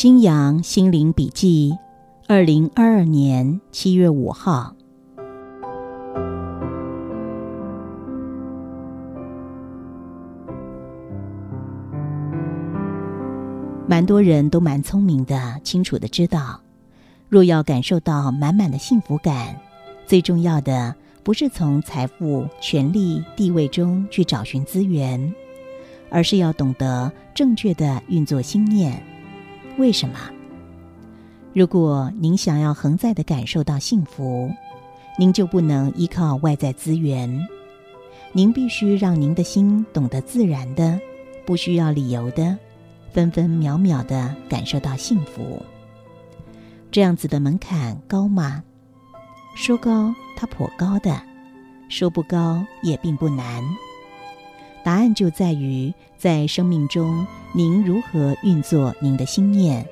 新阳心灵笔记，二零二二年七月五号。蛮多人都蛮聪明的，清楚的知道，若要感受到满满的幸福感，最重要的不是从财富、权力、地位中去找寻资源，而是要懂得正确的运作心念。为什么？如果您想要恒在的感受到幸福，您就不能依靠外在资源，您必须让您的心懂得自然的、不需要理由的、分分秒秒的感受到幸福。这样子的门槛高吗？说高，它颇高的；说不高，也并不难。答案就在于，在生命中，您如何运作您的心念，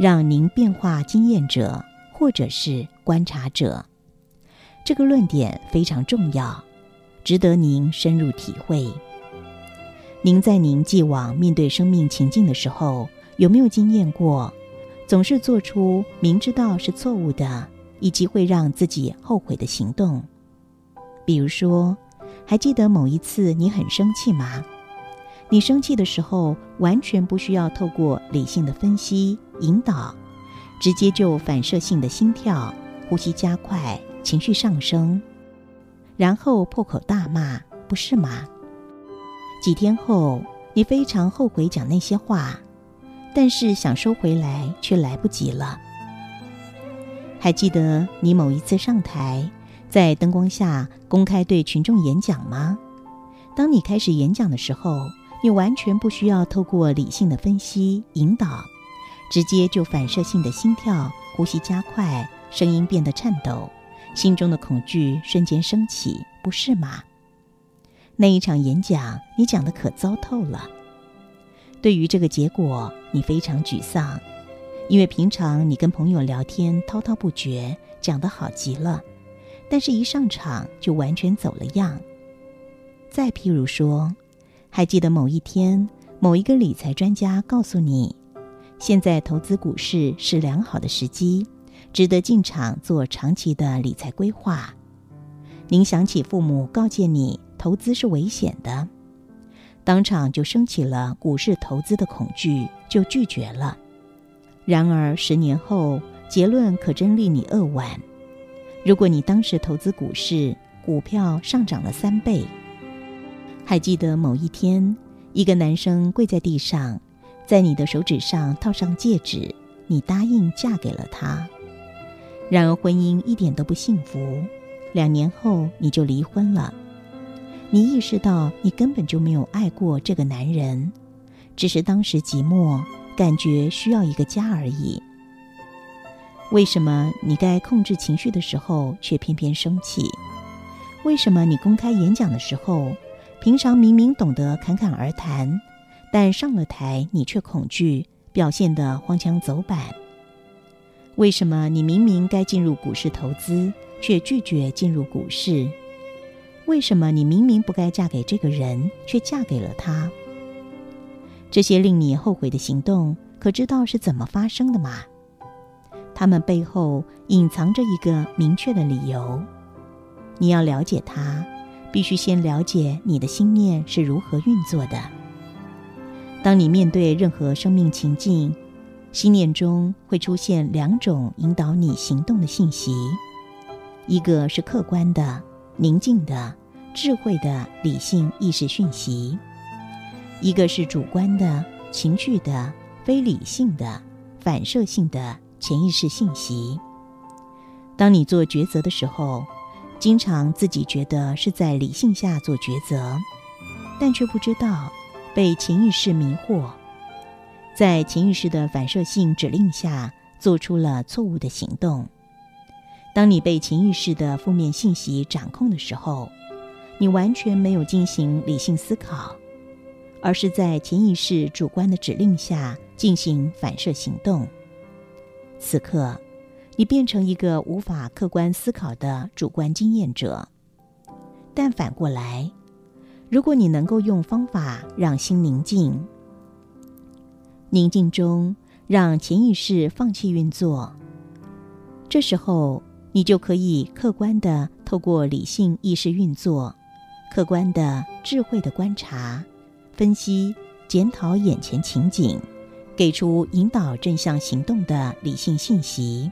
让您变化经验者，或者是观察者。这个论点非常重要，值得您深入体会。您在您既往面对生命情境的时候，有没有经验过，总是做出明知道是错误的，以及会让自己后悔的行动？比如说。还记得某一次你很生气吗？你生气的时候，完全不需要透过理性的分析引导，直接就反射性的心跳、呼吸加快、情绪上升，然后破口大骂，不是吗？几天后，你非常后悔讲那些话，但是想收回来却来不及了。还记得你某一次上台？在灯光下公开对群众演讲吗？当你开始演讲的时候，你完全不需要透过理性的分析引导，直接就反射性的心跳、呼吸加快，声音变得颤抖，心中的恐惧瞬间升起，不是吗？那一场演讲你讲的可糟透了。对于这个结果，你非常沮丧，因为平常你跟朋友聊天滔滔不绝，讲得好极了。但是，一上场就完全走了样。再譬如说，还记得某一天，某一个理财专家告诉你，现在投资股市是良好的时机，值得进场做长期的理财规划。您想起父母告诫你，投资是危险的，当场就升起了股市投资的恐惧，就拒绝了。然而十年后，结论可真令你扼腕。如果你当时投资股市，股票上涨了三倍。还记得某一天，一个男生跪在地上，在你的手指上套上戒指，你答应嫁给了他。然而婚姻一点都不幸福，两年后你就离婚了。你意识到你根本就没有爱过这个男人，只是当时寂寞，感觉需要一个家而已。为什么你该控制情绪的时候却偏偏生气？为什么你公开演讲的时候，平常明明懂得侃侃而谈，但上了台你却恐惧，表现得荒腔走板？为什么你明明该进入股市投资，却拒绝进入股市？为什么你明明不该嫁给这个人，却嫁给了他？这些令你后悔的行动，可知道是怎么发生的吗？他们背后隐藏着一个明确的理由，你要了解它，必须先了解你的心念是如何运作的。当你面对任何生命情境，心念中会出现两种引导你行动的信息：一个是客观的、宁静的、智慧的理性意识讯息；一个是主观的、情绪的、非理性的、反射性的。潜意识信息。当你做抉择的时候，经常自己觉得是在理性下做抉择，但却不知道被潜意识迷惑。在潜意识的反射性指令下做出了错误的行动。当你被潜意识的负面信息掌控的时候，你完全没有进行理性思考，而是在潜意识主观的指令下进行反射行动。此刻，你变成一个无法客观思考的主观经验者。但反过来，如果你能够用方法让心宁静，宁静中让潜意识放弃运作，这时候你就可以客观的透过理性意识运作，客观的智慧的观察、分析、检讨眼前情景，给出引导正向行动的理性信息。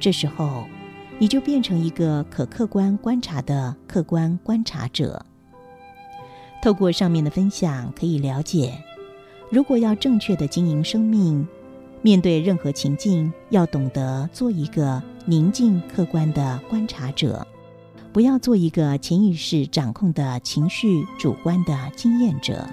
这时候。你就变成一个可客观观察的客观观察者。透过上面的分享，可以了解，如果要正确的经营生命，面对任何情境，要懂得做一个宁静客观的观察者，不要做一个潜意识掌控的情绪主观的经验者。